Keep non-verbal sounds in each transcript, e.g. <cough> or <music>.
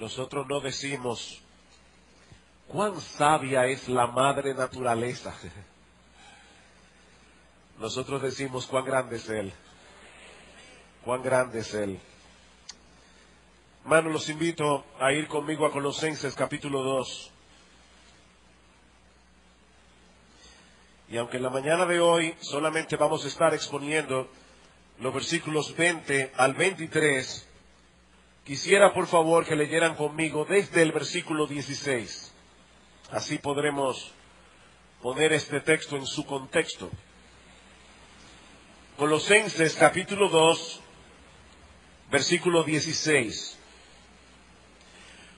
Nosotros no decimos cuán sabia es la madre naturaleza. <laughs> Nosotros decimos cuán grande es Él. Cuán grande es Él. Hermanos, los invito a ir conmigo a Colosenses capítulo 2. Y aunque en la mañana de hoy solamente vamos a estar exponiendo los versículos 20 al 23, quisiera por favor que leyeran conmigo desde el versículo 16. Así podremos poner este texto en su contexto. Colosenses capítulo 2, versículo 16.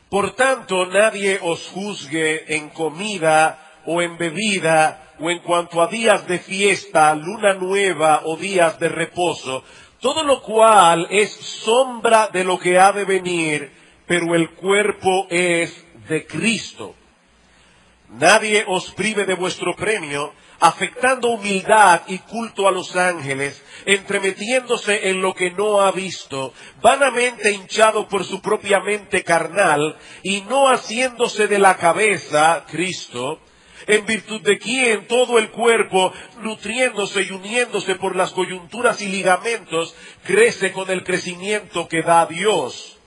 Por tanto, nadie os juzgue en comida o en bebida o en cuanto a días de fiesta, luna nueva o días de reposo, todo lo cual es sombra de lo que ha de venir, pero el cuerpo es de Cristo. Nadie os prive de vuestro premio, afectando humildad y culto a los ángeles, entremetiéndose en lo que no ha visto, vanamente hinchado por su propia mente carnal, y no haciéndose de la cabeza, Cristo, en virtud de quien todo el cuerpo, nutriéndose y uniéndose por las coyunturas y ligamentos, crece con el crecimiento que da Dios.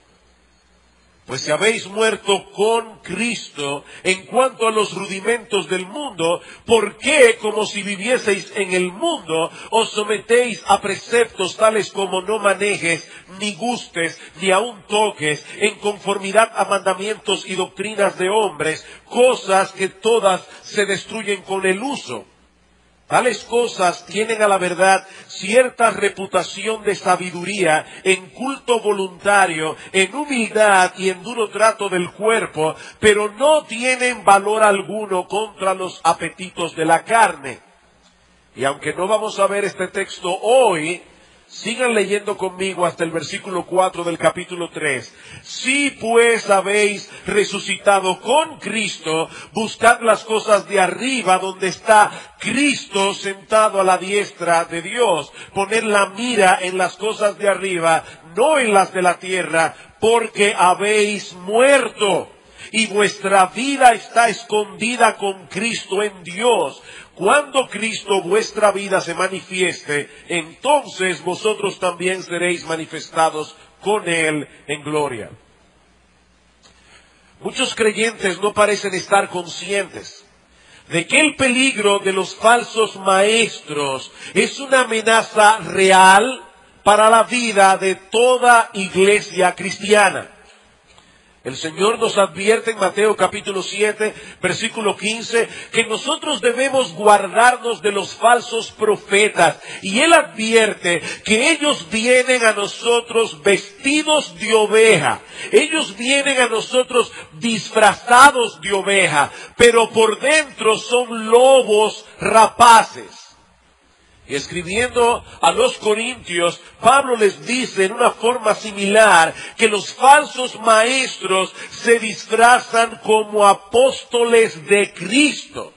Pues si habéis muerto con Cristo en cuanto a los rudimentos del mundo, ¿por qué, como si vivieseis en el mundo, os sometéis a preceptos tales como no manejes, ni gustes, ni aun toques, en conformidad a mandamientos y doctrinas de hombres, cosas que todas se destruyen con el uso? Tales cosas tienen a la verdad cierta reputación de sabiduría en culto voluntario, en humildad y en duro trato del cuerpo, pero no tienen valor alguno contra los apetitos de la carne. Y aunque no vamos a ver este texto hoy, Sigan leyendo conmigo hasta el versículo 4 del capítulo 3. Si pues habéis resucitado con Cristo, buscad las cosas de arriba donde está Cristo sentado a la diestra de Dios. Poned la mira en las cosas de arriba, no en las de la tierra, porque habéis muerto y vuestra vida está escondida con Cristo en Dios. Cuando Cristo vuestra vida se manifieste, entonces vosotros también seréis manifestados con Él en gloria. Muchos creyentes no parecen estar conscientes de que el peligro de los falsos maestros es una amenaza real para la vida de toda iglesia cristiana. El Señor nos advierte en Mateo capítulo 7, versículo 15, que nosotros debemos guardarnos de los falsos profetas. Y Él advierte que ellos vienen a nosotros vestidos de oveja. Ellos vienen a nosotros disfrazados de oveja, pero por dentro son lobos rapaces. Escribiendo a los corintios, Pablo les dice en una forma similar que los falsos maestros se disfrazan como apóstoles de Cristo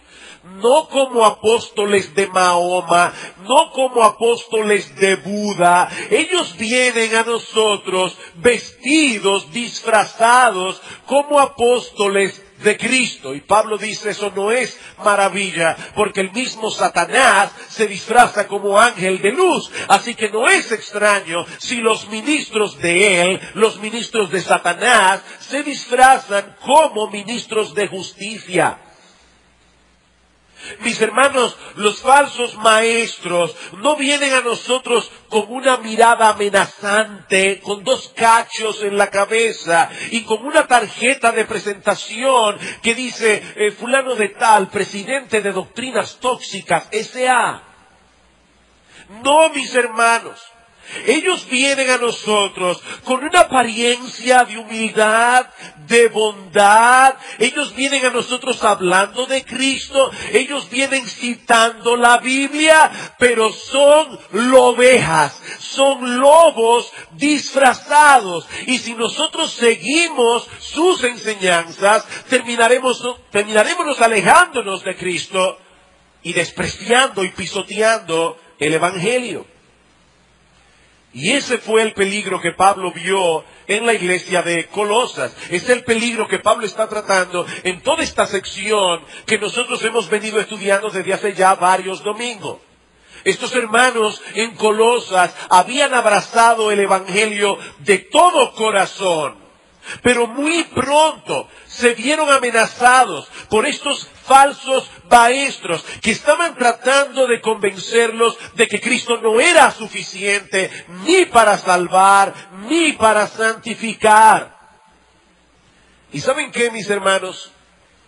no como apóstoles de Mahoma, no como apóstoles de Buda. Ellos vienen a nosotros vestidos, disfrazados como apóstoles de Cristo. Y Pablo dice, eso no es maravilla, porque el mismo Satanás se disfraza como ángel de luz. Así que no es extraño si los ministros de él, los ministros de Satanás, se disfrazan como ministros de justicia. Mis hermanos, los falsos maestros no vienen a nosotros con una mirada amenazante, con dos cachos en la cabeza y con una tarjeta de presentación que dice eh, fulano de tal, presidente de doctrinas tóxicas, S.A. No, mis hermanos. Ellos vienen a nosotros con una apariencia de humildad, de bondad. Ellos vienen a nosotros hablando de Cristo. Ellos vienen citando la Biblia, pero son lobejas, son lobos disfrazados. Y si nosotros seguimos sus enseñanzas, terminaremos, terminaremos alejándonos de Cristo y despreciando y pisoteando el Evangelio. Y ese fue el peligro que Pablo vio en la iglesia de Colosas. Es el peligro que Pablo está tratando en toda esta sección que nosotros hemos venido estudiando desde hace ya varios domingos. Estos hermanos en Colosas habían abrazado el Evangelio de todo corazón, pero muy pronto se vieron amenazados por estos falsos maestros que estaban tratando de convencerlos de que Cristo no era suficiente ni para salvar ni para santificar. ¿Y saben qué, mis hermanos?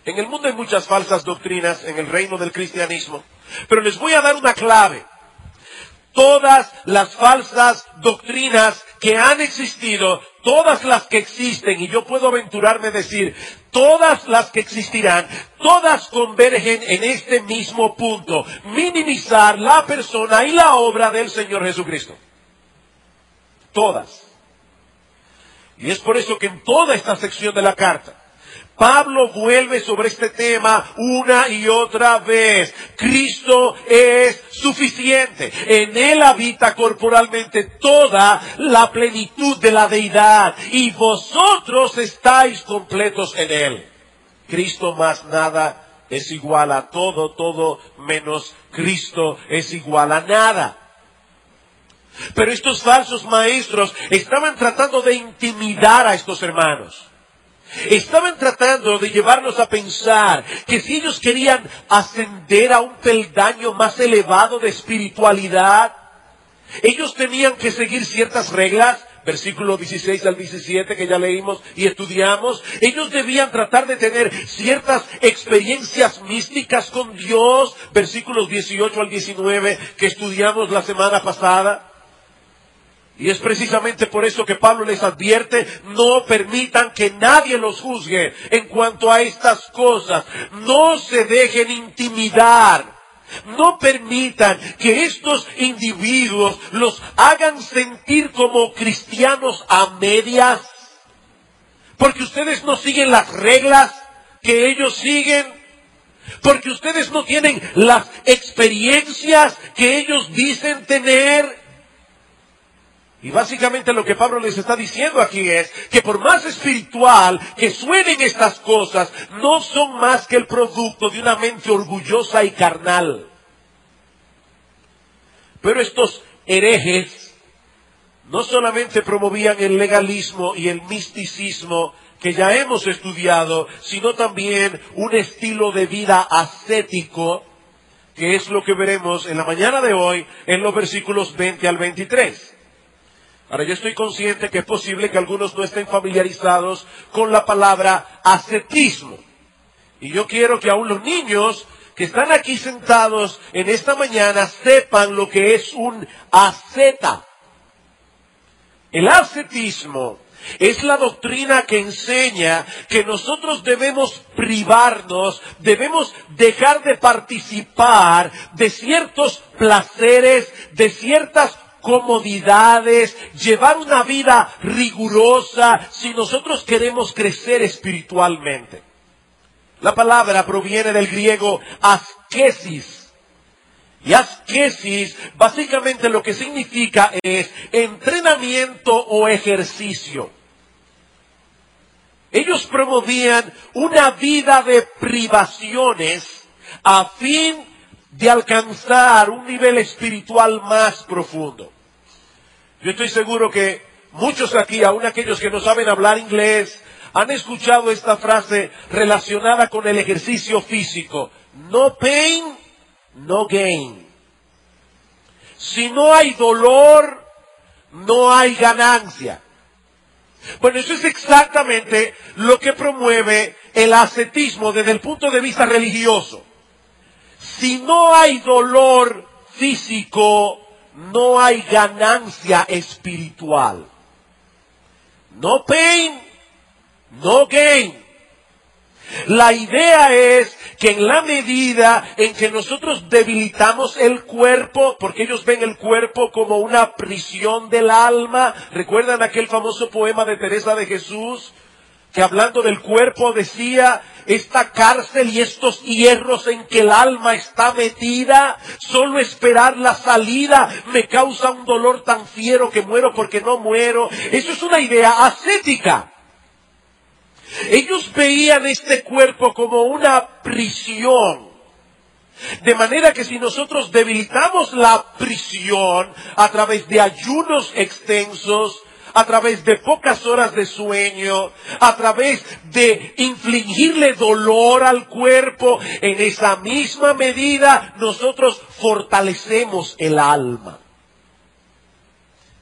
En el mundo hay muchas falsas doctrinas en el reino del cristianismo, pero les voy a dar una clave. Todas las falsas doctrinas que han existido, todas las que existen, y yo puedo aventurarme a decir, todas las que existirán, todas convergen en este mismo punto, minimizar la persona y la obra del Señor Jesucristo. Todas. Y es por eso que en toda esta sección de la carta, Pablo vuelve sobre este tema una y otra vez. Cristo es suficiente. En Él habita corporalmente toda la plenitud de la deidad y vosotros estáis completos en Él. Cristo más nada es igual a todo, todo menos Cristo es igual a nada. Pero estos falsos maestros estaban tratando de intimidar a estos hermanos. Estaban tratando de llevarnos a pensar que si ellos querían ascender a un peldaño más elevado de espiritualidad, ellos tenían que seguir ciertas reglas, versículo 16 al 17 que ya leímos y estudiamos, ellos debían tratar de tener ciertas experiencias místicas con Dios, versículos 18 al 19 que estudiamos la semana pasada. Y es precisamente por eso que Pablo les advierte, no permitan que nadie los juzgue en cuanto a estas cosas. No se dejen intimidar. No permitan que estos individuos los hagan sentir como cristianos a medias. Porque ustedes no siguen las reglas que ellos siguen. Porque ustedes no tienen las experiencias que ellos dicen tener. Y básicamente lo que Pablo les está diciendo aquí es que por más espiritual que suenen estas cosas, no son más que el producto de una mente orgullosa y carnal. Pero estos herejes no solamente promovían el legalismo y el misticismo que ya hemos estudiado, sino también un estilo de vida ascético, que es lo que veremos en la mañana de hoy en los versículos 20 al 23. Ahora yo estoy consciente que es posible que algunos no estén familiarizados con la palabra ascetismo. Y yo quiero que aún los niños que están aquí sentados en esta mañana sepan lo que es un asceta. El ascetismo es la doctrina que enseña que nosotros debemos privarnos, debemos dejar de participar de ciertos placeres, de ciertas comodidades, llevar una vida rigurosa si nosotros queremos crecer espiritualmente. La palabra proviene del griego askesis. Y askesis básicamente lo que significa es entrenamiento o ejercicio. Ellos promovían una vida de privaciones a fin de alcanzar un nivel espiritual más profundo. Yo estoy seguro que muchos aquí, aun aquellos que no saben hablar inglés, han escuchado esta frase relacionada con el ejercicio físico. No pain, no gain. Si no hay dolor, no hay ganancia. Bueno, eso es exactamente lo que promueve el ascetismo desde el punto de vista religioso. Si no hay dolor físico, no hay ganancia espiritual. No pain, no gain. La idea es que en la medida en que nosotros debilitamos el cuerpo, porque ellos ven el cuerpo como una prisión del alma, ¿recuerdan aquel famoso poema de Teresa de Jesús? que hablando del cuerpo decía, esta cárcel y estos hierros en que el alma está metida, solo esperar la salida me causa un dolor tan fiero que muero porque no muero. Eso es una idea ascética. Ellos veían este cuerpo como una prisión. De manera que si nosotros debilitamos la prisión a través de ayunos extensos, a través de pocas horas de sueño, a través de infligirle dolor al cuerpo, en esa misma medida nosotros fortalecemos el alma.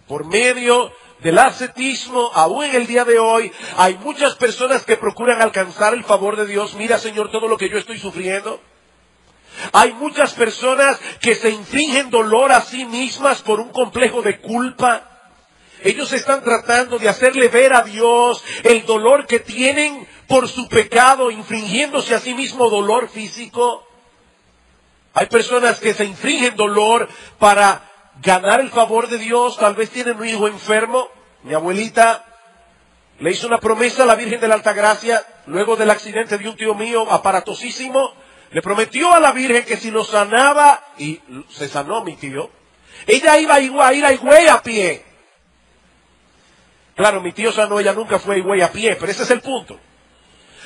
Por medio del ascetismo, aún en el día de hoy, hay muchas personas que procuran alcanzar el favor de Dios. Mira, Señor, todo lo que yo estoy sufriendo. Hay muchas personas que se infringen dolor a sí mismas por un complejo de culpa. Ellos están tratando de hacerle ver a Dios el dolor que tienen por su pecado, infringiéndose a sí mismo dolor físico. Hay personas que se infringen dolor para ganar el favor de Dios. Tal vez tienen un hijo enfermo. Mi abuelita le hizo una promesa a la Virgen de la Altagracia luego del accidente de un tío mío aparatosísimo. Le prometió a la Virgen que si lo sanaba, y se sanó mi tío, ella iba a ir a Higüey a pie. Claro, mi tío sanó, ella nunca fue a Higüey a pie, pero ese es el punto.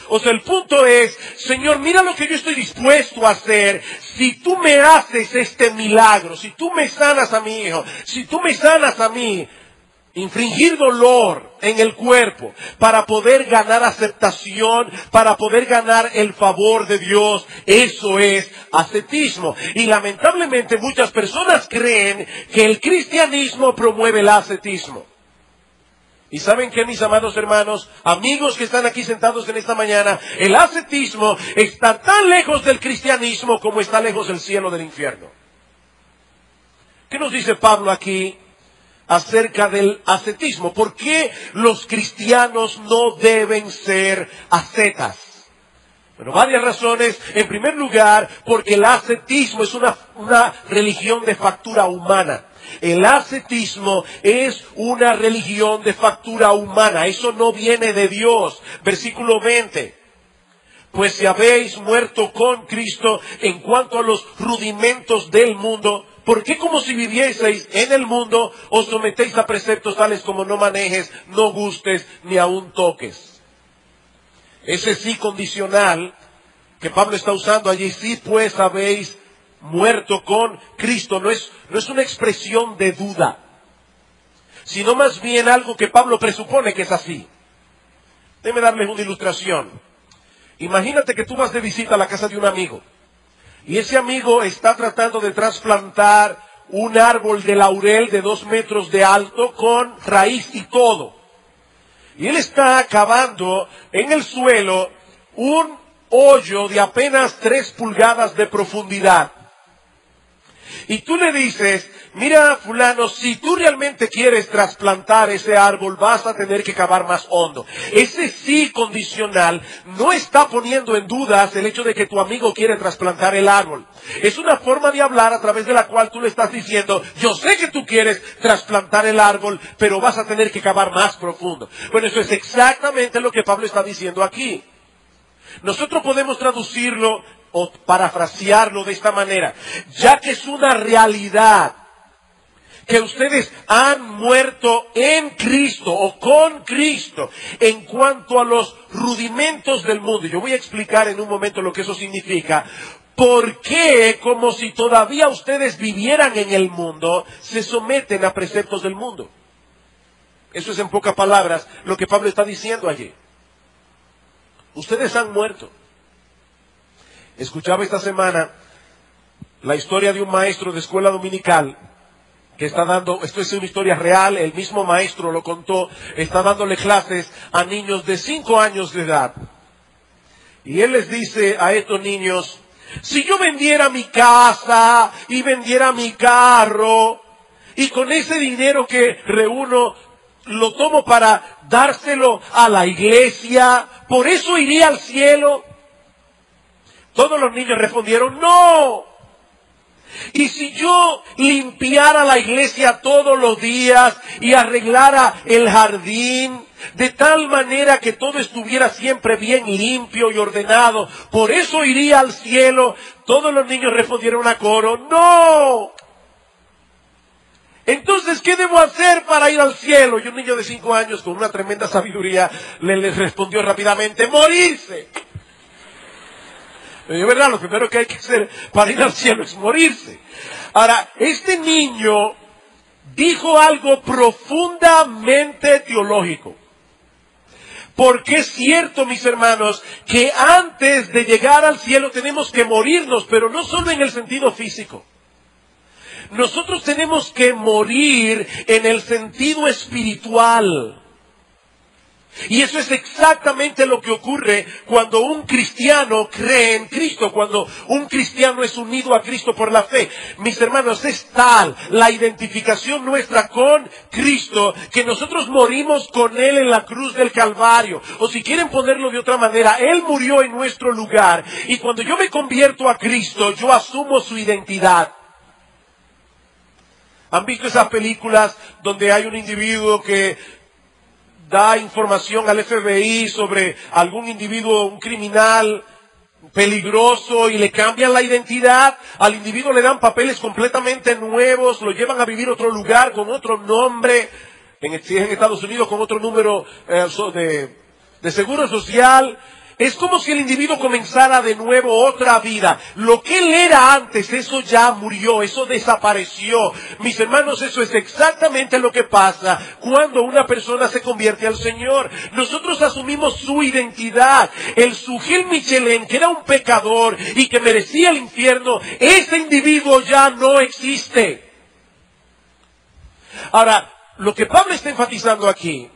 O sea, el punto es, Señor, mira lo que yo estoy dispuesto a hacer. Si tú me haces este milagro, si tú me sanas a mi hijo, si tú me sanas a mí, infringir dolor en el cuerpo para poder ganar aceptación, para poder ganar el favor de Dios. Eso es ascetismo. Y lamentablemente muchas personas creen que el cristianismo promueve el ascetismo. Y saben que mis amados hermanos, amigos que están aquí sentados en esta mañana, el ascetismo está tan lejos del cristianismo como está lejos del cielo del infierno. ¿Qué nos dice Pablo aquí acerca del ascetismo? ¿Por qué los cristianos no deben ser ascetas? Bueno, varias razones. En primer lugar, porque el ascetismo es una, una religión de factura humana. El ascetismo es una religión de factura humana. Eso no viene de Dios. Versículo 20. Pues si habéis muerto con Cristo en cuanto a los rudimentos del mundo, ¿por qué como si vivieseis en el mundo os sometéis a preceptos tales como no manejes, no gustes, ni aun toques? Ese sí condicional que Pablo está usando allí, sí pues habéis muerto con Cristo. No es, no es una expresión de duda, sino más bien algo que Pablo presupone que es así. Déme darles una ilustración. Imagínate que tú vas de visita a la casa de un amigo y ese amigo está tratando de trasplantar un árbol de laurel de dos metros de alto con raíz y todo. Y él está cavando en el suelo un hoyo de apenas tres pulgadas de profundidad y tú le dices, mira fulano, si tú realmente quieres trasplantar ese árbol, vas a tener que cavar más hondo. Ese sí condicional no está poniendo en dudas el hecho de que tu amigo quiere trasplantar el árbol. Es una forma de hablar a través de la cual tú le estás diciendo, yo sé que tú quieres trasplantar el árbol, pero vas a tener que cavar más profundo. Bueno, eso es exactamente lo que Pablo está diciendo aquí. Nosotros podemos traducirlo o parafrasearlo de esta manera, ya que es una realidad que ustedes han muerto en Cristo o con Cristo en cuanto a los rudimentos del mundo. Yo voy a explicar en un momento lo que eso significa. ¿Por qué, como si todavía ustedes vivieran en el mundo, se someten a preceptos del mundo? Eso es en pocas palabras lo que Pablo está diciendo allí. Ustedes han muerto. Escuchaba esta semana la historia de un maestro de escuela dominical que está dando, esto es una historia real, el mismo maestro lo contó, está dándole clases a niños de cinco años de edad. Y él les dice a estos niños, si yo vendiera mi casa y vendiera mi carro, y con ese dinero que reúno lo tomo para dárselo a la iglesia, por eso iría al cielo. Todos los niños respondieron, no. Y si yo limpiara la iglesia todos los días y arreglara el jardín de tal manera que todo estuviera siempre bien limpio y ordenado, por eso iría al cielo, todos los niños respondieron a coro, no. Entonces, ¿qué debo hacer para ir al cielo? Y un niño de cinco años con una tremenda sabiduría le, respondió rápidamente, morirse. Es verdad, lo primero que hay que hacer para ir al cielo es morirse. Ahora, este niño dijo algo profundamente teológico. Porque es cierto, mis hermanos, que antes de llegar al cielo tenemos que morirnos, pero no solo en el sentido físico. Nosotros tenemos que morir en el sentido espiritual. Y eso es exactamente lo que ocurre cuando un cristiano cree en Cristo, cuando un cristiano es unido a Cristo por la fe. Mis hermanos, es tal la identificación nuestra con Cristo que nosotros morimos con Él en la cruz del Calvario. O si quieren ponerlo de otra manera, Él murió en nuestro lugar. Y cuando yo me convierto a Cristo, yo asumo su identidad. ¿Han visto esas películas donde hay un individuo que da información al FBI sobre algún individuo, un criminal peligroso y le cambian la identidad, al individuo le dan papeles completamente nuevos, lo llevan a vivir otro lugar con otro nombre, en, Estados Unidos con otro número eh, de seguro social, es como si el individuo comenzara de nuevo otra vida. Lo que él era antes, eso ya murió, eso desapareció. Mis hermanos, eso es exactamente lo que pasa cuando una persona se convierte al Señor. Nosotros asumimos su identidad. El Sujil Michelin, que era un pecador y que merecía el infierno, ese individuo ya no existe. Ahora, lo que Pablo está enfatizando aquí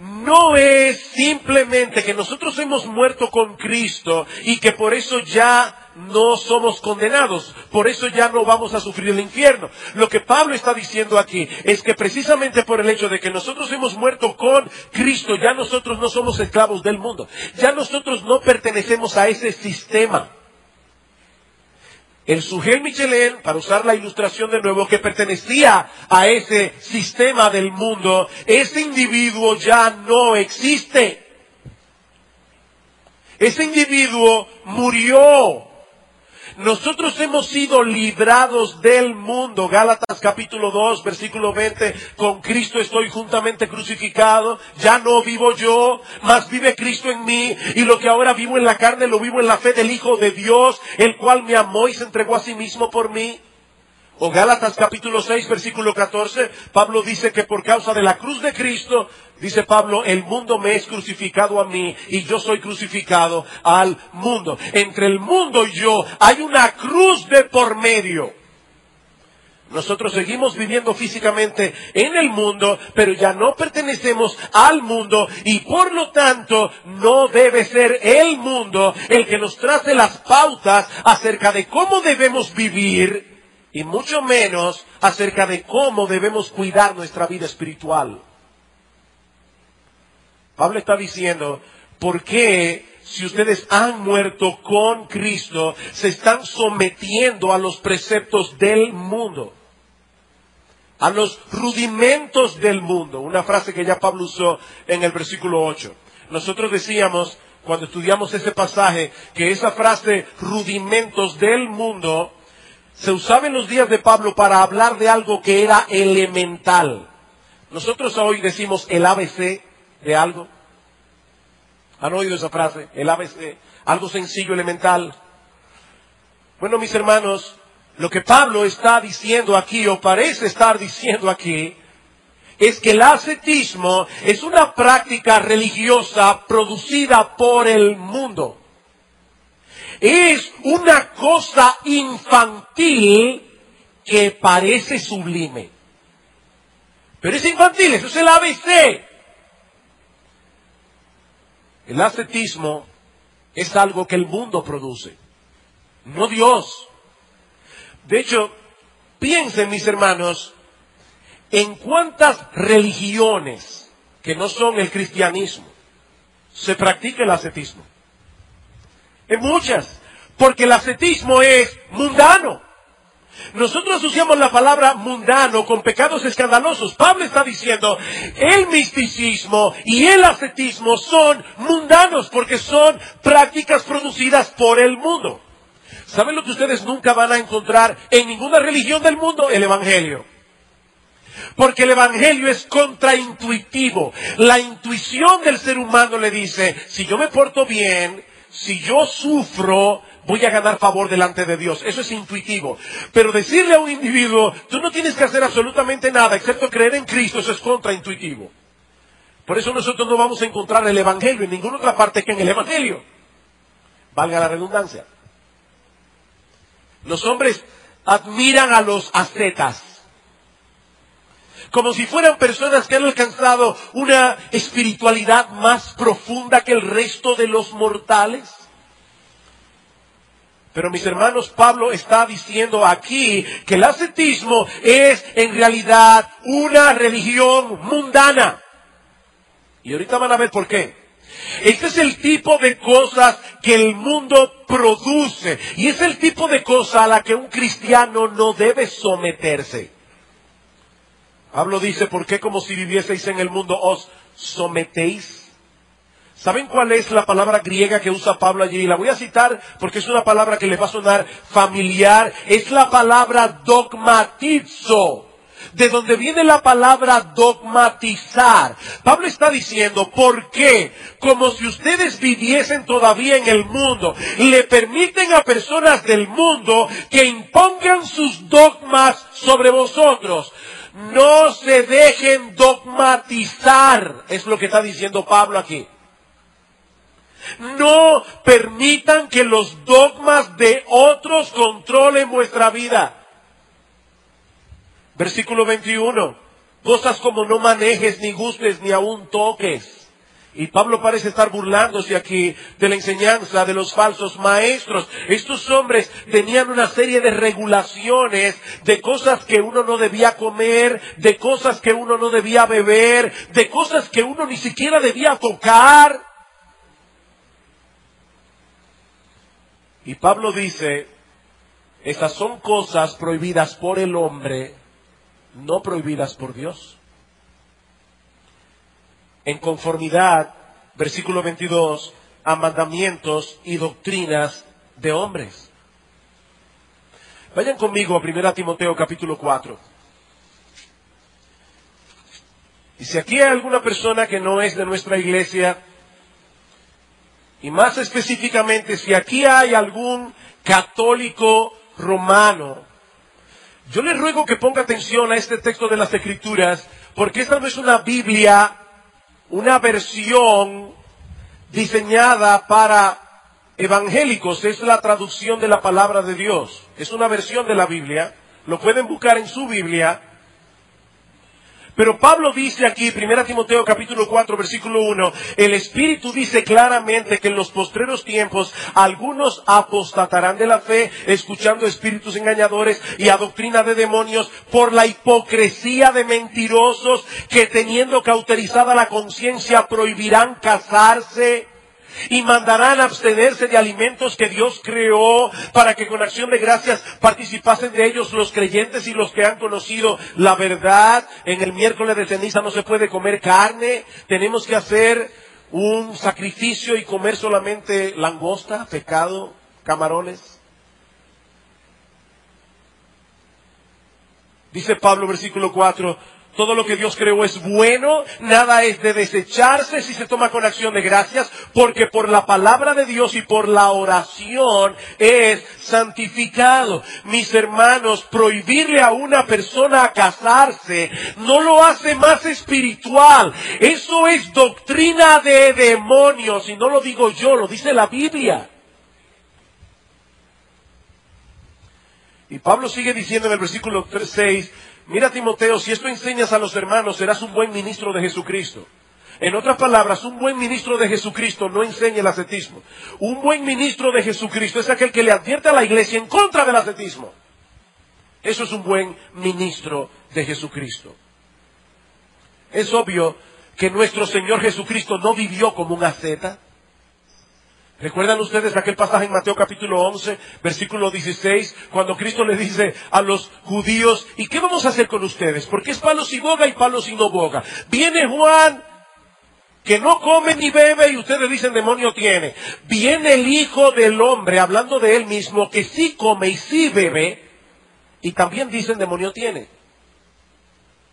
no es simplemente que nosotros hemos muerto con Cristo y que por eso ya no somos condenados, por eso ya no vamos a sufrir el infierno. Lo que Pablo está diciendo aquí es que precisamente por el hecho de que nosotros hemos muerto con Cristo, ya nosotros no somos esclavos del mundo, ya nosotros no pertenecemos a ese sistema. El Sujel Michelin, para usar la ilustración de nuevo, que pertenecía a ese sistema del mundo, ese individuo ya no existe. Ese individuo murió. Nosotros hemos sido librados del mundo. Gálatas capítulo 2, versículo 20. Con Cristo estoy juntamente crucificado. Ya no vivo yo, mas vive Cristo en mí. Y lo que ahora vivo en la carne lo vivo en la fe del Hijo de Dios, el cual me amó y se entregó a sí mismo por mí. O Gálatas capítulo 6, versículo 14, Pablo dice que por causa de la cruz de Cristo, dice Pablo, el mundo me es crucificado a mí y yo soy crucificado al mundo. Entre el mundo y yo hay una cruz de por medio. Nosotros seguimos viviendo físicamente en el mundo, pero ya no pertenecemos al mundo y por lo tanto no debe ser el mundo el que nos trace las pautas acerca de cómo debemos vivir y mucho menos acerca de cómo debemos cuidar nuestra vida espiritual. Pablo está diciendo, ¿por qué si ustedes han muerto con Cristo se están sometiendo a los preceptos del mundo? A los rudimentos del mundo. Una frase que ya Pablo usó en el versículo 8. Nosotros decíamos, cuando estudiamos ese pasaje, que esa frase rudimentos del mundo se usaba en los días de Pablo para hablar de algo que era elemental. Nosotros hoy decimos el ABC de algo. ¿Han oído esa frase? El ABC, algo sencillo, elemental. Bueno, mis hermanos, lo que Pablo está diciendo aquí, o parece estar diciendo aquí, es que el ascetismo es una práctica religiosa producida por el mundo es una cosa infantil que parece sublime. Pero es infantil, eso es el ABC. El ascetismo es algo que el mundo produce, no Dios. De hecho, piensen mis hermanos, en cuántas religiones que no son el cristianismo se practica el ascetismo. En muchas. Porque el ascetismo es mundano. Nosotros asociamos la palabra mundano con pecados escandalosos. Pablo está diciendo, el misticismo y el ascetismo son mundanos porque son prácticas producidas por el mundo. ¿Saben lo que ustedes nunca van a encontrar en ninguna religión del mundo? El Evangelio. Porque el Evangelio es contraintuitivo. La intuición del ser humano le dice, si yo me porto bien, si yo sufro, voy a ganar favor delante de Dios. Eso es intuitivo. Pero decirle a un individuo, tú no tienes que hacer absolutamente nada excepto creer en Cristo, eso es contraintuitivo. Por eso nosotros no vamos a encontrar el Evangelio en ninguna otra parte que en el Evangelio. Valga la redundancia. Los hombres admiran a los ascetas como si fueran personas que han alcanzado una espiritualidad más profunda que el resto de los mortales. Pero mis hermanos, Pablo está diciendo aquí que el ascetismo es en realidad una religión mundana. Y ahorita van a ver por qué. Este es el tipo de cosas que el mundo produce. Y es el tipo de cosa a la que un cristiano no debe someterse. Pablo dice, ¿por qué como si vivieseis en el mundo os sometéis? ¿Saben cuál es la palabra griega que usa Pablo allí? La voy a citar porque es una palabra que les va a sonar familiar. Es la palabra dogmatizo de donde viene la palabra dogmatizar. Pablo está diciendo, ¿por qué? Como si ustedes viviesen todavía en el mundo, le permiten a personas del mundo que impongan sus dogmas sobre vosotros. No se dejen dogmatizar, es lo que está diciendo Pablo aquí. No permitan que los dogmas de otros controlen vuestra vida. Versículo 21. Cosas como no manejes, ni gustes, ni aún toques. Y Pablo parece estar burlándose aquí de la enseñanza de los falsos maestros. Estos hombres tenían una serie de regulaciones de cosas que uno no debía comer, de cosas que uno no debía beber, de cosas que uno ni siquiera debía tocar. Y Pablo dice, esas son cosas prohibidas por el hombre no prohibidas por Dios. En conformidad, versículo 22, a mandamientos y doctrinas de hombres. Vayan conmigo a 1 Timoteo capítulo 4. Y si aquí hay alguna persona que no es de nuestra iglesia, y más específicamente si aquí hay algún católico romano yo le ruego que ponga atención a este texto de las Escrituras, porque esta no es una Biblia, una versión diseñada para evangélicos, es la traducción de la palabra de Dios. Es una versión de la Biblia, lo pueden buscar en su Biblia, pero Pablo dice aquí, 1 Timoteo capítulo 4, versículo 1, el Espíritu dice claramente que en los postreros tiempos algunos apostatarán de la fe, escuchando espíritus engañadores y a doctrina de demonios por la hipocresía de mentirosos que teniendo cauterizada la conciencia prohibirán casarse y mandarán abstenerse de alimentos que Dios creó para que con acción de gracias participasen de ellos los creyentes y los que han conocido la verdad. En el miércoles de ceniza no se puede comer carne, tenemos que hacer un sacrificio y comer solamente langosta, pecado, camarones. Dice Pablo versículo 4, todo lo que Dios creó es bueno, nada es de desecharse si se toma con acción de gracias, porque por la palabra de Dios y por la oración es santificado. Mis hermanos, prohibirle a una persona a casarse no lo hace más espiritual. Eso es doctrina de demonios, y no lo digo yo, lo dice la Biblia. Y Pablo sigue diciendo en el versículo 6, Mira Timoteo, si esto enseñas a los hermanos, serás un buen ministro de Jesucristo. En otras palabras, un buen ministro de Jesucristo no enseña el ascetismo. Un buen ministro de Jesucristo es aquel que le advierte a la iglesia en contra del ascetismo. Eso es un buen ministro de Jesucristo. Es obvio que nuestro Señor Jesucristo no vivió como un asceta. ¿Recuerdan ustedes aquel pasaje en Mateo capítulo 11, versículo 16, cuando Cristo le dice a los judíos, ¿y qué vamos a hacer con ustedes? Porque es palos y boga y palos y no boga. Viene Juan, que no come ni bebe y ustedes dicen demonio tiene. Viene el Hijo del Hombre, hablando de él mismo, que sí come y sí bebe, y también dicen demonio tiene.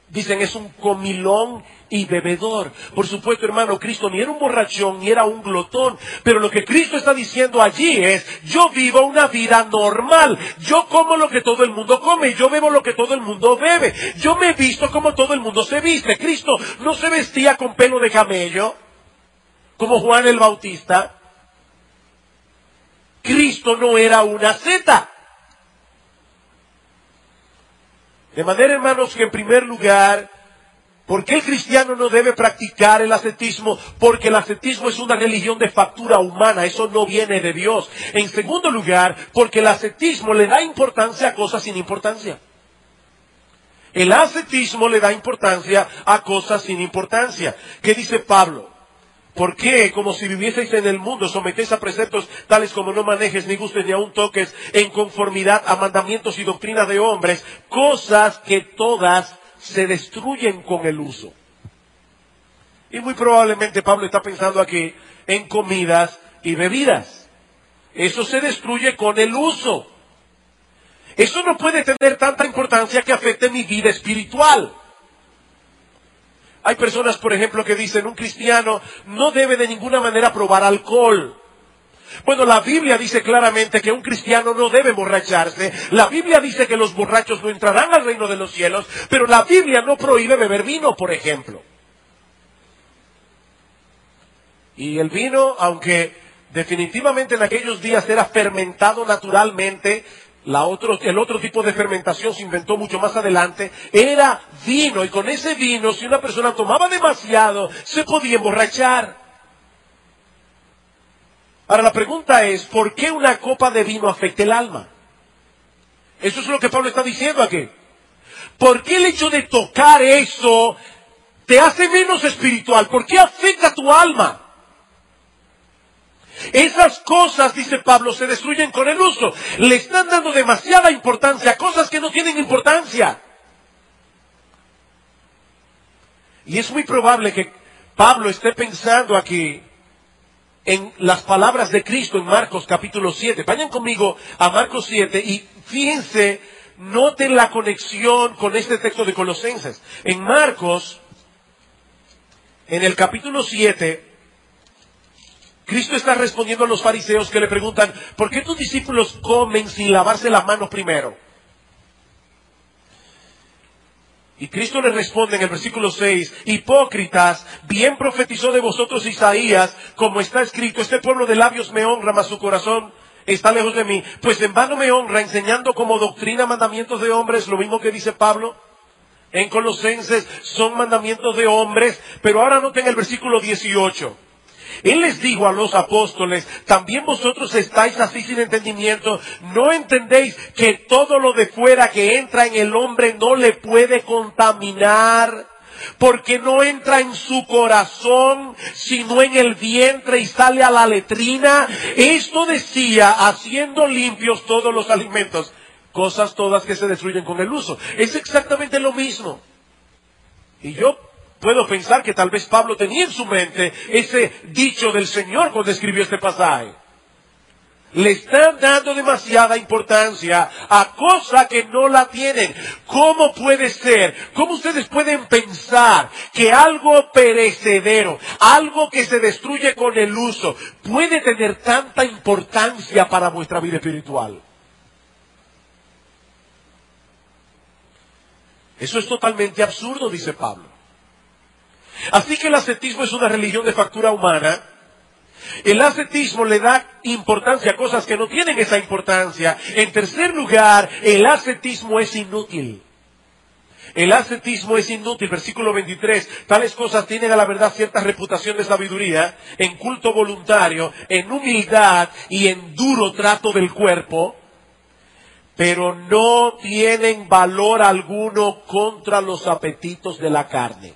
Dicen es un comilón y bebedor. Por supuesto, hermano, Cristo ni era un borrachón ni era un glotón. Pero lo que Cristo está diciendo allí es, yo vivo una vida normal. Yo como lo que todo el mundo come. Yo bebo lo que todo el mundo bebe. Yo me visto como todo el mundo se viste. Cristo no se vestía con pelo de camello, como Juan el Bautista. Cristo no era una seta. De manera, hermanos, que en primer lugar, ¿por qué el cristiano no debe practicar el ascetismo? Porque el ascetismo es una religión de factura humana, eso no viene de Dios. En segundo lugar, porque el ascetismo le da importancia a cosas sin importancia. El ascetismo le da importancia a cosas sin importancia. ¿Qué dice Pablo? ¿Por qué, como si vivieseis en el mundo, sometéis a preceptos tales como no manejes, ni gustes, ni aun toques, en conformidad a mandamientos y doctrinas de hombres, cosas que todas se destruyen con el uso? Y muy probablemente Pablo está pensando aquí en comidas y bebidas. Eso se destruye con el uso. Eso no puede tener tanta importancia que afecte mi vida espiritual. Hay personas, por ejemplo, que dicen un cristiano no debe de ninguna manera probar alcohol. Bueno, la Biblia dice claramente que un cristiano no debe emborracharse. La Biblia dice que los borrachos no entrarán al reino de los cielos, pero la Biblia no prohíbe beber vino, por ejemplo. Y el vino, aunque definitivamente en aquellos días era fermentado naturalmente, el otro tipo de fermentación se inventó mucho más adelante, era vino, y con ese vino, si una persona tomaba demasiado, se podía emborrachar. Ahora la pregunta es, ¿por qué una copa de vino afecta el alma? Eso es lo que Pablo está diciendo aquí. ¿Por qué el hecho de tocar eso te hace menos espiritual? ¿Por qué afecta tu alma? Esas cosas, dice Pablo, se destruyen con el uso. Le están dando demasiada importancia a cosas que no tienen importancia. Y es muy probable que Pablo esté pensando aquí en las palabras de Cristo en Marcos capítulo 7. Vayan conmigo a Marcos 7 y fíjense, noten la conexión con este texto de Colosenses. En Marcos, en el capítulo 7, Cristo está respondiendo a los fariseos que le preguntan, ¿por qué tus discípulos comen sin lavarse las manos primero? Y Cristo le responde en el versículo 6, hipócritas, bien profetizó de vosotros Isaías, como está escrito, este pueblo de labios me honra, mas su corazón está lejos de mí. Pues en vano me honra, enseñando como doctrina mandamientos de hombres, lo mismo que dice Pablo. En Colosenses son mandamientos de hombres, pero ahora noten el versículo 18. Él les dijo a los apóstoles, también vosotros estáis así sin entendimiento, no entendéis que todo lo de fuera que entra en el hombre no le puede contaminar porque no entra en su corazón, sino en el vientre y sale a la letrina. Esto decía, haciendo limpios todos los alimentos, cosas todas que se destruyen con el uso. Es exactamente lo mismo. Y yo Puedo pensar que tal vez Pablo tenía en su mente ese dicho del Señor cuando escribió este pasaje. Le están dando demasiada importancia a cosas que no la tienen. ¿Cómo puede ser? ¿Cómo ustedes pueden pensar que algo perecedero, algo que se destruye con el uso, puede tener tanta importancia para vuestra vida espiritual? Eso es totalmente absurdo, dice Pablo. Así que el ascetismo es una religión de factura humana. El ascetismo le da importancia a cosas que no tienen esa importancia. En tercer lugar, el ascetismo es inútil. El ascetismo es inútil, versículo 23. Tales cosas tienen a la verdad cierta reputación de sabiduría, en culto voluntario, en humildad y en duro trato del cuerpo, pero no tienen valor alguno contra los apetitos de la carne.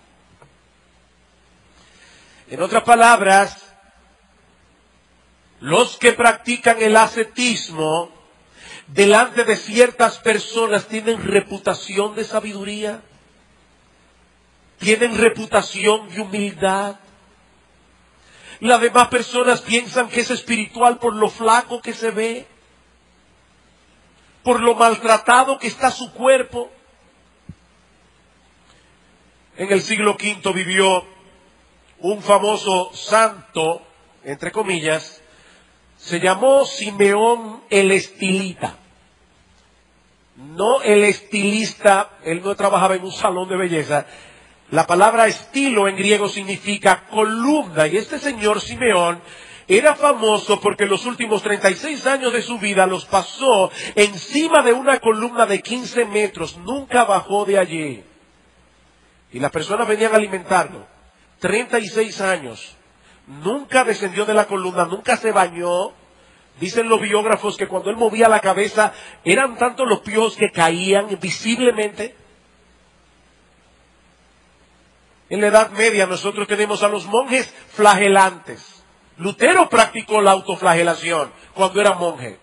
En otras palabras, Los que practican el ascetismo delante de ciertas personas tienen reputación de sabiduría, tienen reputación de humildad. Las demás personas piensan que es espiritual por lo flaco que se ve, por lo maltratado que está su cuerpo. En el siglo V vivió un famoso santo, entre comillas, se llamó Simeón el Estilita. No el estilista, él no trabajaba en un salón de belleza. La palabra estilo en griego significa columna y este señor Simeón era famoso porque los últimos 36 años de su vida los pasó encima de una columna de 15 metros, nunca bajó de allí. Y las personas venían a alimentarlo. 36 años. Nunca descendió de la columna, nunca se bañó. Dicen los biógrafos que cuando él movía la cabeza eran tantos los piojos que caían visiblemente. En la Edad Media nosotros tenemos a los monjes flagelantes. Lutero practicó la autoflagelación cuando era monje.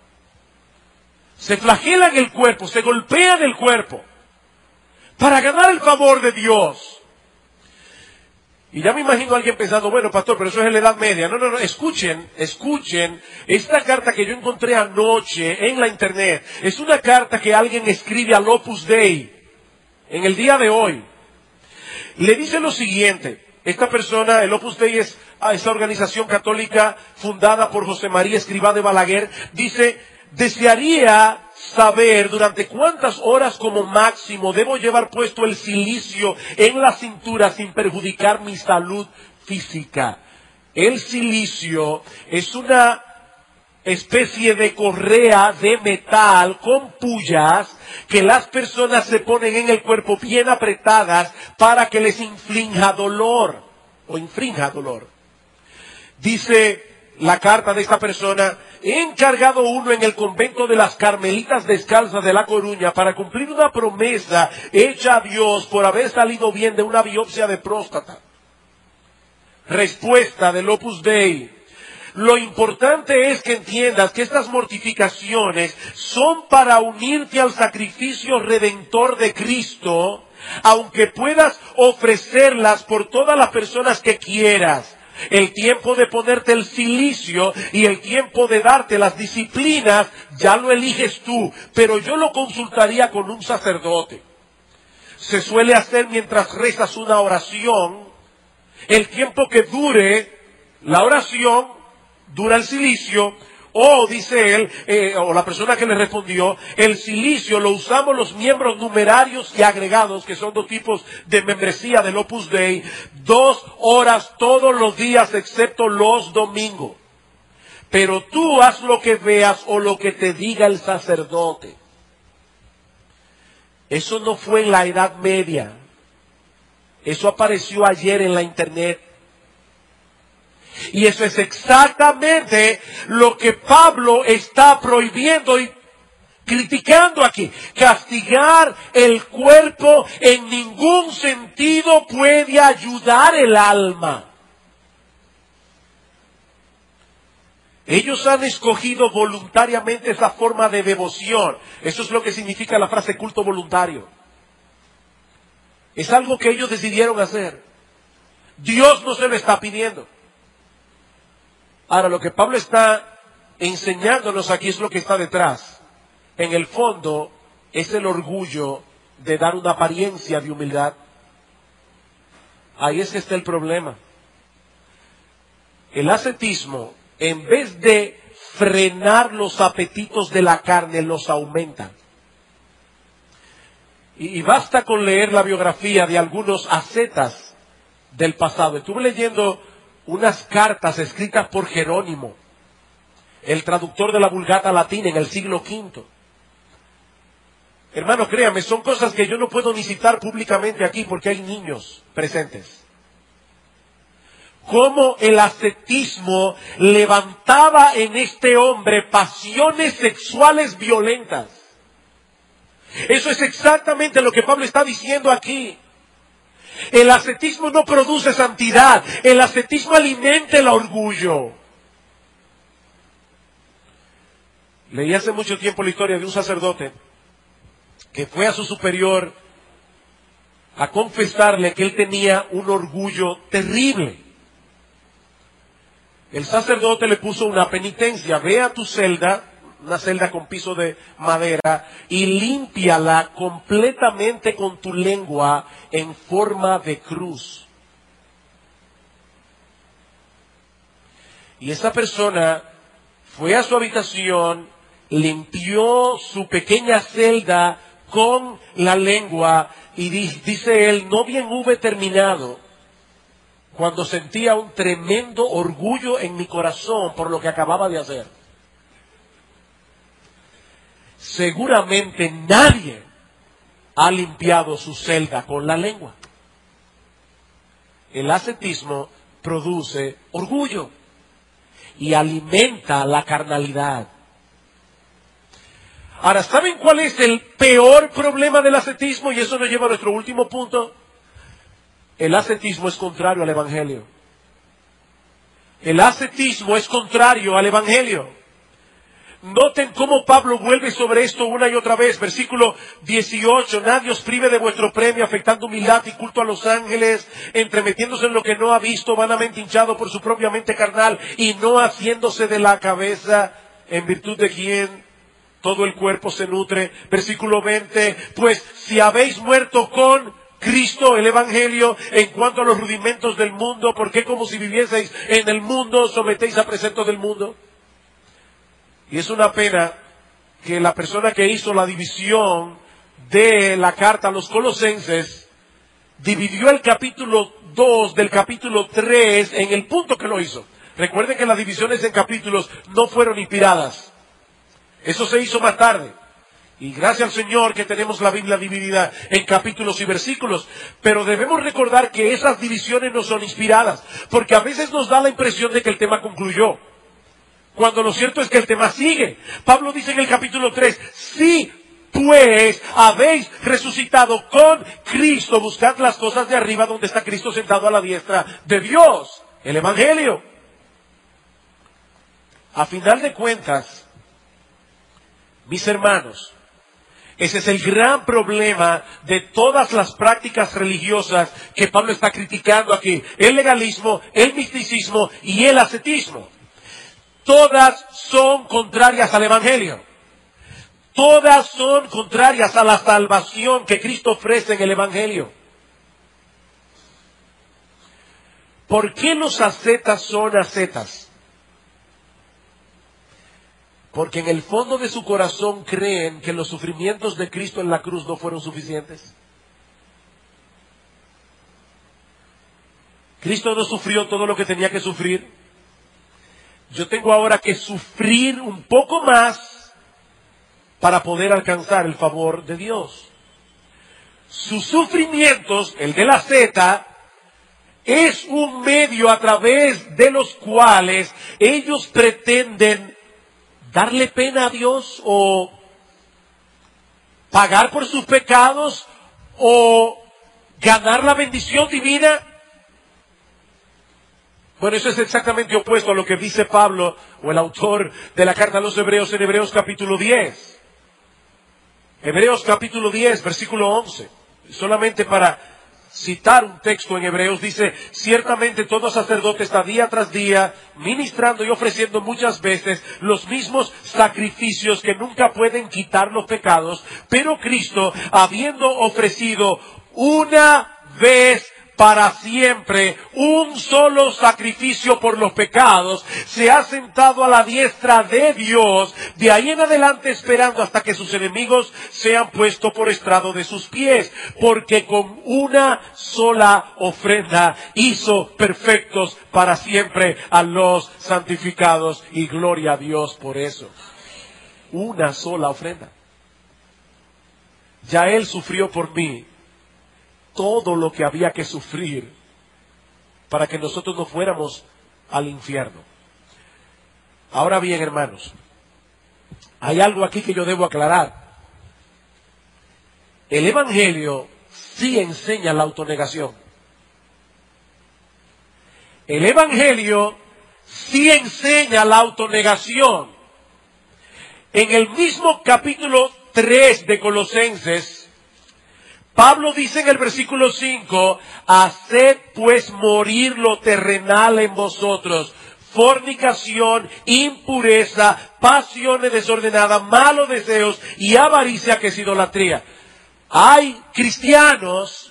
Se flagelan el cuerpo, se golpean el cuerpo para ganar el favor de Dios. Y ya me imagino a alguien pensando, bueno, pastor, pero eso es en la Edad Media. No, no, no, escuchen, escuchen. Esta carta que yo encontré anoche en la internet es una carta que alguien escribe al Opus Dei en el día de hoy. Le dice lo siguiente. Esta persona, el Opus Dei es a esa organización católica fundada por José María Escribá de Balaguer, dice, desearía saber durante cuántas horas como máximo debo llevar puesto el silicio en la cintura sin perjudicar mi salud física. El silicio es una especie de correa de metal con pullas que las personas se ponen en el cuerpo bien apretadas para que les inflinja dolor o infrinja dolor. Dice la carta de esta persona, he encargado uno en el convento de las Carmelitas Descalzas de La Coruña para cumplir una promesa hecha a Dios por haber salido bien de una biopsia de próstata. Respuesta del Opus Dei. Lo importante es que entiendas que estas mortificaciones son para unirte al sacrificio redentor de Cristo, aunque puedas ofrecerlas por todas las personas que quieras el tiempo de ponerte el silicio y el tiempo de darte las disciplinas, ya lo eliges tú, pero yo lo consultaría con un sacerdote. Se suele hacer mientras rezas una oración, el tiempo que dure la oración, dura el silicio, o, dice él, eh, o la persona que le respondió, el silicio lo usamos los miembros numerarios y agregados, que son dos tipos de membresía del Opus Dei, dos horas todos los días excepto los domingos. Pero tú haz lo que veas o lo que te diga el sacerdote. Eso no fue en la Edad Media. Eso apareció ayer en la Internet. Y eso es exactamente lo que Pablo está prohibiendo y criticando aquí. Castigar el cuerpo en ningún sentido puede ayudar el alma. Ellos han escogido voluntariamente esa forma de devoción. Eso es lo que significa la frase culto voluntario. Es algo que ellos decidieron hacer. Dios no se lo está pidiendo. Ahora, lo que Pablo está enseñándonos aquí es lo que está detrás. En el fondo es el orgullo de dar una apariencia de humildad. Ahí es que está el problema. El ascetismo, en vez de frenar los apetitos de la carne, los aumenta. Y, basta con leer la biografía de algunos ascetas del pasado. Estuve leyendo unas cartas escritas por Jerónimo, el traductor de la Vulgata Latina en el siglo V. Hermano, créame, son cosas que yo no puedo ni citar públicamente aquí porque hay niños presentes. Cómo el ascetismo levantaba en este hombre pasiones sexuales violentas. Eso es exactamente lo que Pablo está diciendo aquí. El ascetismo no produce santidad. El ascetismo alimenta el orgullo. Leí hace mucho tiempo la historia de un sacerdote que fue a su superior a confesarle que él tenía un orgullo terrible. El sacerdote le puso una penitencia, ve a tu celda, una celda con piso de madera, y límpiala completamente con tu lengua en forma de cruz. Y esa persona fue a su habitación, limpió su pequeña celda con la lengua y dice él, no bien hube terminado cuando sentía un tremendo orgullo en mi corazón por lo que acababa de hacer. Seguramente nadie ha limpiado su celda con la lengua. El ascetismo produce orgullo y alimenta la carnalidad. Ahora, ¿saben cuál es el peor problema del ascetismo? Y eso nos lleva a nuestro último punto. El ascetismo es contrario al Evangelio. El ascetismo es contrario al Evangelio. Noten cómo Pablo vuelve sobre esto una y otra vez. Versículo 18. Nadie os prive de vuestro premio, afectando humildad y culto a los ángeles, entremetiéndose en lo que no ha visto, vanamente hinchado por su propia mente carnal y no haciéndose de la cabeza en virtud de quien todo el cuerpo se nutre. Versículo 20. Pues si habéis muerto con Cristo, el Evangelio, en cuanto a los rudimentos del mundo, ¿por qué como si vivieseis en el mundo sometéis a preceptos del mundo? Y es una pena que la persona que hizo la división de la carta a los colosenses dividió el capítulo 2 del capítulo 3 en el punto que lo hizo. Recuerden que las divisiones en capítulos no fueron inspiradas. Eso se hizo más tarde. Y gracias al Señor que tenemos la Biblia dividida en capítulos y versículos. Pero debemos recordar que esas divisiones no son inspiradas. Porque a veces nos da la impresión de que el tema concluyó cuando lo cierto es que el tema sigue. Pablo dice en el capítulo 3, si pues habéis resucitado con Cristo, buscad las cosas de arriba donde está Cristo sentado a la diestra de Dios, el Evangelio. A final de cuentas, mis hermanos, ese es el gran problema de todas las prácticas religiosas que Pablo está criticando aquí. El legalismo, el misticismo y el ascetismo todas son contrarias al Evangelio. Todas son contrarias a la salvación que Cristo ofrece en el Evangelio. ¿Por qué los ascetas son ascetas? Porque en el fondo de su corazón creen que los sufrimientos de Cristo en la cruz no fueron suficientes. Cristo no sufrió todo lo que tenía que sufrir yo tengo ahora que sufrir un poco más para poder alcanzar el favor de Dios. Sus sufrimientos, el de la Z, es un medio a través de los cuales ellos pretenden darle pena a Dios o pagar por sus pecados o ganar la bendición divina. Bueno, eso es exactamente opuesto a lo que dice Pablo o el autor de la carta a los Hebreos en Hebreos capítulo 10. Hebreos capítulo 10, versículo 11. Solamente para citar un texto en Hebreos, dice, ciertamente todo sacerdote está día tras día ministrando y ofreciendo muchas veces los mismos sacrificios que nunca pueden quitar los pecados, pero Cristo, habiendo ofrecido una vez para siempre un solo sacrificio por los pecados, se ha sentado a la diestra de Dios, de ahí en adelante esperando hasta que sus enemigos sean puestos por estrado de sus pies, porque con una sola ofrenda hizo perfectos para siempre a los santificados y gloria a Dios por eso. Una sola ofrenda. Ya Él sufrió por mí todo lo que había que sufrir para que nosotros no fuéramos al infierno. Ahora bien, hermanos, hay algo aquí que yo debo aclarar. El Evangelio sí enseña la autonegación. El Evangelio sí enseña la autonegación. En el mismo capítulo 3 de Colosenses, Pablo dice en el versículo 5, haced pues morir lo terrenal en vosotros, fornicación, impureza, pasiones desordenadas, malos deseos y avaricia que es idolatría. Hay cristianos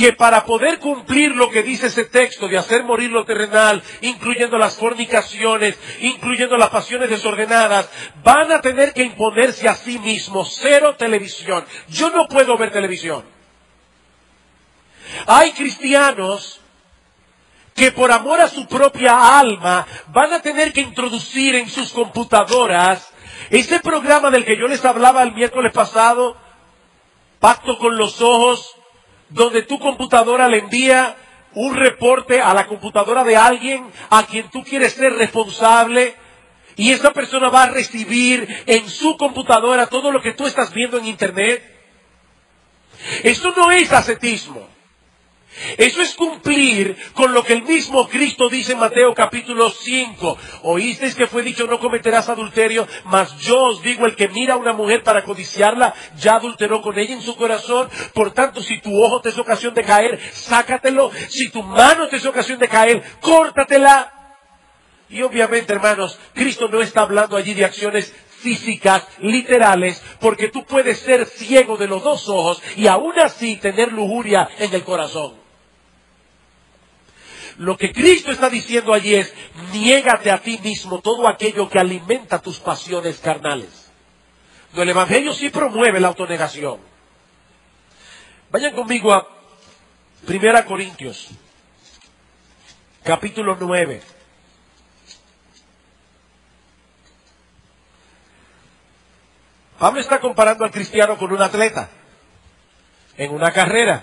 que para poder cumplir lo que dice ese texto de hacer morir lo terrenal, incluyendo las fornicaciones, incluyendo las pasiones desordenadas, van a tener que imponerse a sí mismos cero televisión. Yo no puedo ver televisión. Hay cristianos que por amor a su propia alma van a tener que introducir en sus computadoras ese programa del que yo les hablaba el miércoles pasado, Pacto con los Ojos, donde tu computadora le envía un reporte a la computadora de alguien a quien tú quieres ser responsable y esa persona va a recibir en su computadora todo lo que tú estás viendo en Internet. Eso no es ascetismo. Eso es cumplir con lo que el mismo Cristo dice en Mateo capítulo 5. Oísteis que fue dicho no cometerás adulterio, mas yo os digo el que mira a una mujer para codiciarla, ya adulteró con ella en su corazón. Por tanto, si tu ojo te es ocasión de caer, sácatelo. Si tu mano te es ocasión de caer, córtatela. Y obviamente, hermanos, Cristo no está hablando allí de acciones físicas, literales, porque tú puedes ser ciego de los dos ojos y aún así tener lujuria en el corazón. Lo que Cristo está diciendo allí es, niégate a ti mismo todo aquello que alimenta tus pasiones carnales. el Evangelio sí promueve la autonegación. Vayan conmigo a 1 Corintios, capítulo 9. Pablo está comparando al cristiano con un atleta en una carrera.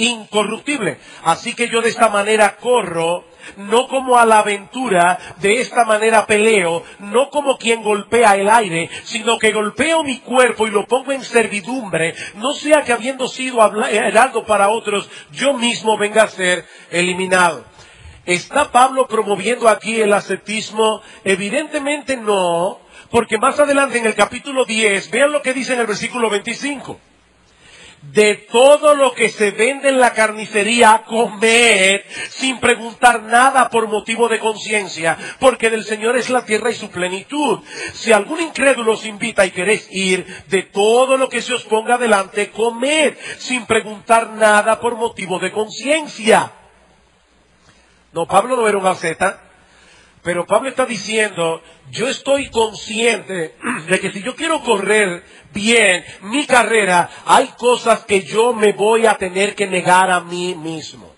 incorruptible. Así que yo de esta manera corro, no como a la aventura, de esta manera peleo, no como quien golpea el aire, sino que golpeo mi cuerpo y lo pongo en servidumbre, no sea que habiendo sido heraldo para otros, yo mismo venga a ser eliminado. ¿Está Pablo promoviendo aquí el ascetismo? Evidentemente no, porque más adelante en el capítulo 10, vean lo que dice en el versículo 25 de todo lo que se vende en la carnicería, comer sin preguntar nada por motivo de conciencia, porque del Señor es la tierra y su plenitud. Si algún incrédulo os invita y queréis ir, de todo lo que se os ponga delante, comed sin preguntar nada por motivo de conciencia. No, Pablo no era un. Pero Pablo está diciendo, yo estoy consciente de que si yo quiero correr bien mi carrera, hay cosas que yo me voy a tener que negar a mí mismo.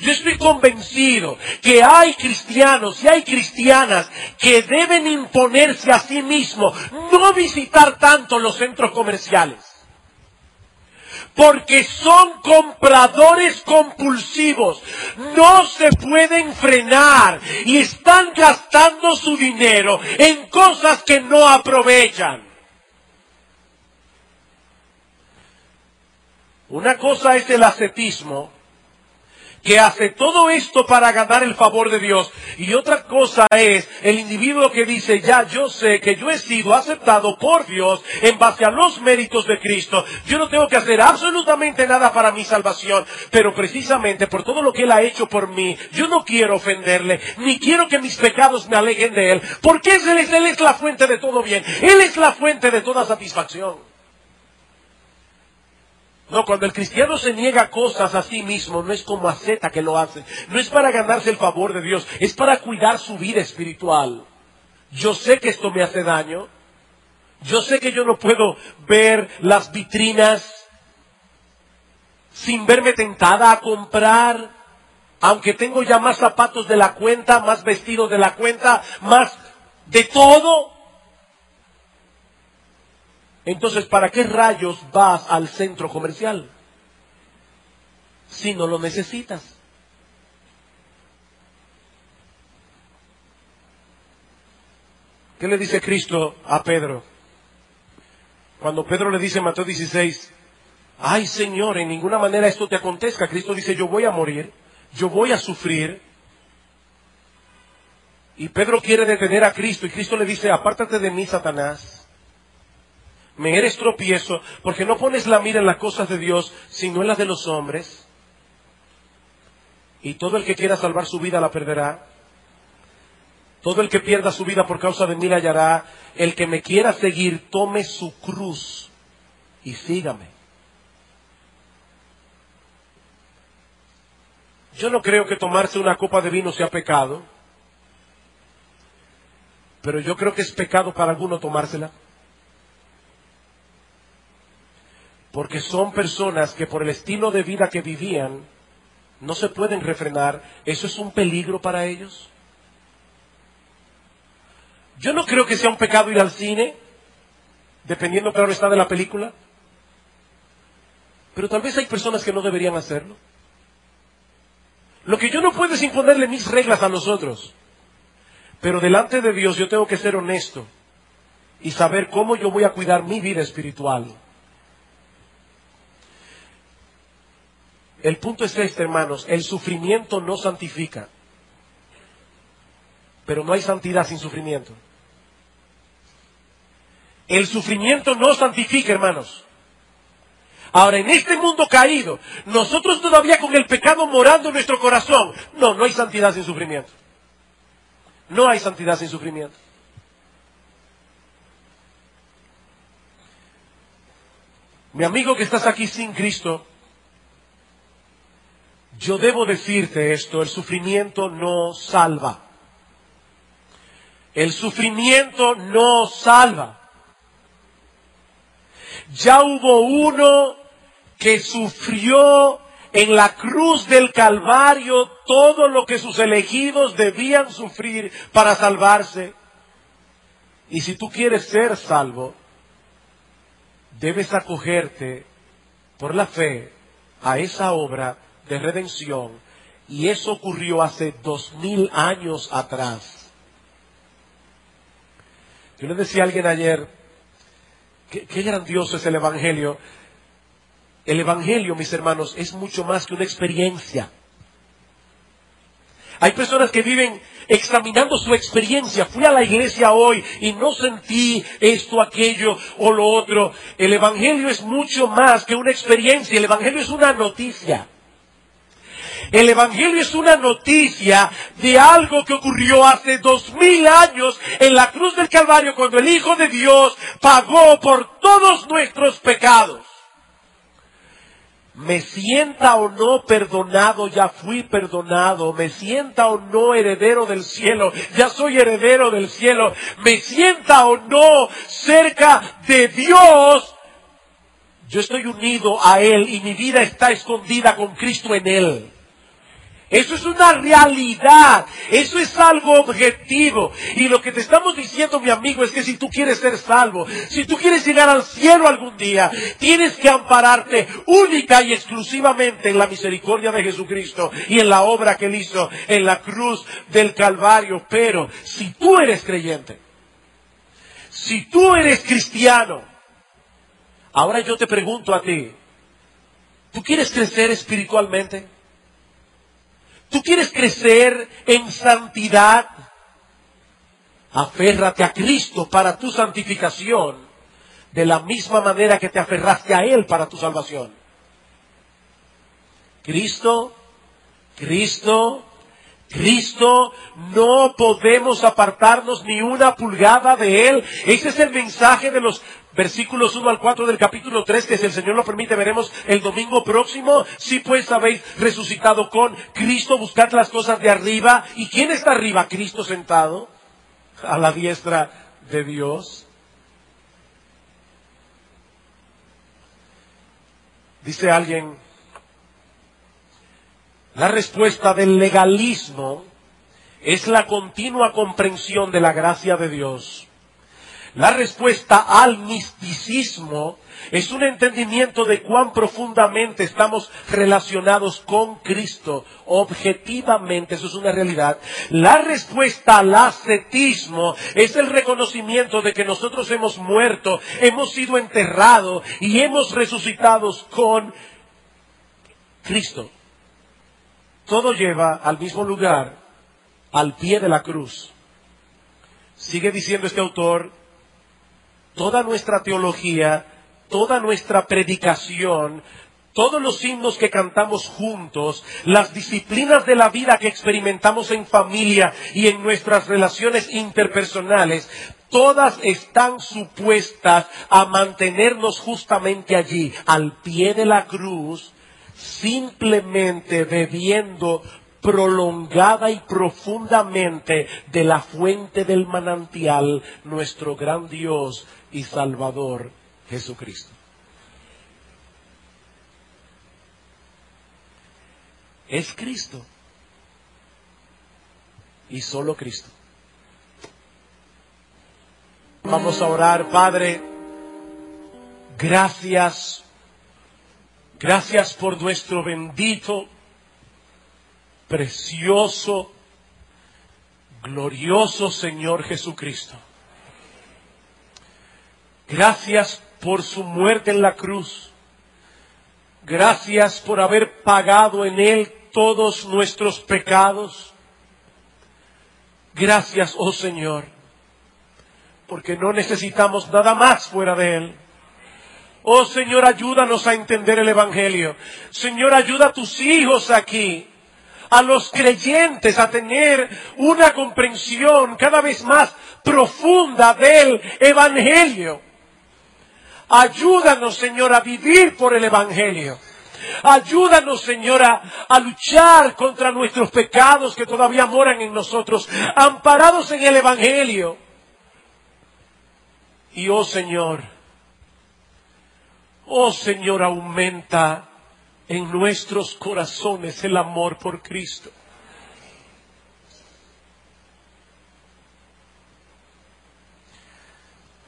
Yo estoy convencido que hay cristianos y hay cristianas que deben imponerse a sí mismos, no visitar tanto los centros comerciales porque son compradores compulsivos, no se pueden frenar y están gastando su dinero en cosas que no aprovechan. Una cosa es el ascetismo que hace todo esto para ganar el favor de Dios. Y otra cosa es el individuo que dice, ya yo sé que yo he sido aceptado por Dios en base a los méritos de Cristo. Yo no tengo que hacer absolutamente nada para mi salvación, pero precisamente por todo lo que Él ha hecho por mí, yo no quiero ofenderle, ni quiero que mis pecados me alejen de Él, porque Él es, él es la fuente de todo bien, Él es la fuente de toda satisfacción. No, cuando el cristiano se niega cosas a sí mismo, no es como a Zeta que lo hace. No es para ganarse el favor de Dios, es para cuidar su vida espiritual. Yo sé que esto me hace daño. Yo sé que yo no puedo ver las vitrinas sin verme tentada a comprar, aunque tengo ya más zapatos de la cuenta, más vestidos de la cuenta, más de todo. Entonces, ¿para qué rayos vas al centro comercial? Si no lo necesitas. ¿Qué le dice Cristo a Pedro? Cuando Pedro le dice en Mateo 16, ay Señor, en ninguna manera esto te acontezca. Cristo dice, yo voy a morir, yo voy a sufrir. Y Pedro quiere detener a Cristo y Cristo le dice, apártate de mí, Satanás. Me eres tropiezo porque no pones la mira en las cosas de Dios, sino en las de los hombres. Y todo el que quiera salvar su vida la perderá. Todo el que pierda su vida por causa de mí la hallará. El que me quiera seguir, tome su cruz y sígame. Yo no creo que tomarse una copa de vino sea pecado, pero yo creo que es pecado para alguno tomársela. Porque son personas que por el estilo de vida que vivían no se pueden refrenar. ¿Eso es un peligro para ellos? Yo no creo que sea un pecado ir al cine, dependiendo claro está de la película. Pero tal vez hay personas que no deberían hacerlo. Lo que yo no puedo es imponerle mis reglas a los otros. Pero delante de Dios yo tengo que ser honesto y saber cómo yo voy a cuidar mi vida espiritual. El punto es este, hermanos, el sufrimiento no santifica, pero no hay santidad sin sufrimiento. El sufrimiento no santifica, hermanos. Ahora, en este mundo caído, nosotros todavía con el pecado morando en nuestro corazón, no, no hay santidad sin sufrimiento. No hay santidad sin sufrimiento. Mi amigo que estás aquí sin Cristo, yo debo decirte esto, el sufrimiento no salva. El sufrimiento no salva. Ya hubo uno que sufrió en la cruz del Calvario todo lo que sus elegidos debían sufrir para salvarse. Y si tú quieres ser salvo, debes acogerte por la fe a esa obra de redención. Y eso ocurrió hace dos mil años atrás. Yo le decía a alguien ayer, qué, qué grandioso es el Evangelio. El Evangelio, mis hermanos, es mucho más que una experiencia. Hay personas que viven examinando su experiencia. Fui a la iglesia hoy y no sentí esto, aquello o lo otro. El Evangelio es mucho más que una experiencia. El Evangelio es una noticia. El Evangelio es una noticia de algo que ocurrió hace dos mil años en la cruz del Calvario cuando el Hijo de Dios pagó por todos nuestros pecados. Me sienta o no perdonado, ya fui perdonado. Me sienta o no heredero del cielo, ya soy heredero del cielo. Me sienta o no cerca de Dios, yo estoy unido a Él y mi vida está escondida con Cristo en Él. Eso es una realidad, eso es algo objetivo. Y lo que te estamos diciendo, mi amigo, es que si tú quieres ser salvo, si tú quieres llegar al cielo algún día, tienes que ampararte única y exclusivamente en la misericordia de Jesucristo y en la obra que él hizo en la cruz del Calvario. Pero si tú eres creyente, si tú eres cristiano, ahora yo te pregunto a ti, ¿tú quieres crecer espiritualmente? ¿Tú quieres crecer en santidad? Aférrate a Cristo para tu santificación de la misma manera que te aferraste a Él para tu salvación. Cristo, Cristo, Cristo, no podemos apartarnos ni una pulgada de Él. Ese es el mensaje de los versículos 1 al 4 del capítulo 3, que si el Señor lo permite veremos el domingo próximo. Si pues habéis resucitado con Cristo, buscad las cosas de arriba. ¿Y quién está arriba? Cristo sentado a la diestra de Dios. Dice alguien, la respuesta del legalismo es la continua comprensión de la gracia de Dios La respuesta al misticismo es un entendimiento de cuán profundamente estamos relacionados con Cristo. Objetivamente, eso es una realidad. La respuesta al ascetismo es el reconocimiento de que nosotros hemos muerto, hemos sido enterrados y hemos resucitado con Cristo. Todo lleva al mismo lugar, al pie de la cruz. Sigue diciendo este autor, toda nuestra teología toda nuestra predicación, todos los himnos que cantamos juntos, las disciplinas de la vida que experimentamos en familia y en nuestras relaciones interpersonales, todas están supuestas a mantenernos justamente allí, al pie de la cruz, simplemente bebiendo prolongada y profundamente de la fuente del manantial, nuestro gran Dios y Salvador Jesucristo. Es Cristo. Y solo Cristo. Vamos a orar, Padre. Gracias. Gracias por nuestro bendito, precioso, glorioso Señor Jesucristo. Gracias por su muerte en la cruz. Gracias por haber pagado en Él todos nuestros pecados. Gracias, oh Señor, porque no necesitamos nada más fuera de Él. Oh Señor, ayúdanos a entender el Evangelio. Señor, ayuda a tus hijos aquí, a los creyentes, a tener una comprensión cada vez más profunda del Evangelio. Ayúdanos, Señor, a vivir por el Evangelio. Ayúdanos, Señora, a luchar contra nuestros pecados que todavía moran en nosotros, amparados en el Evangelio. Y oh Señor, oh Señor, aumenta en nuestros corazones el amor por Cristo.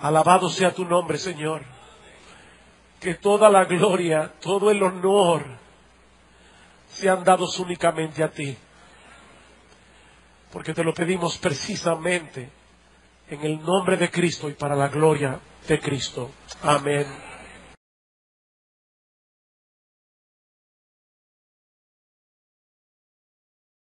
Alabado sea tu nombre, Señor que toda la gloria, todo el honor sean dados únicamente a ti. Porque te lo pedimos precisamente en el nombre de Cristo y para la gloria de Cristo. Amén.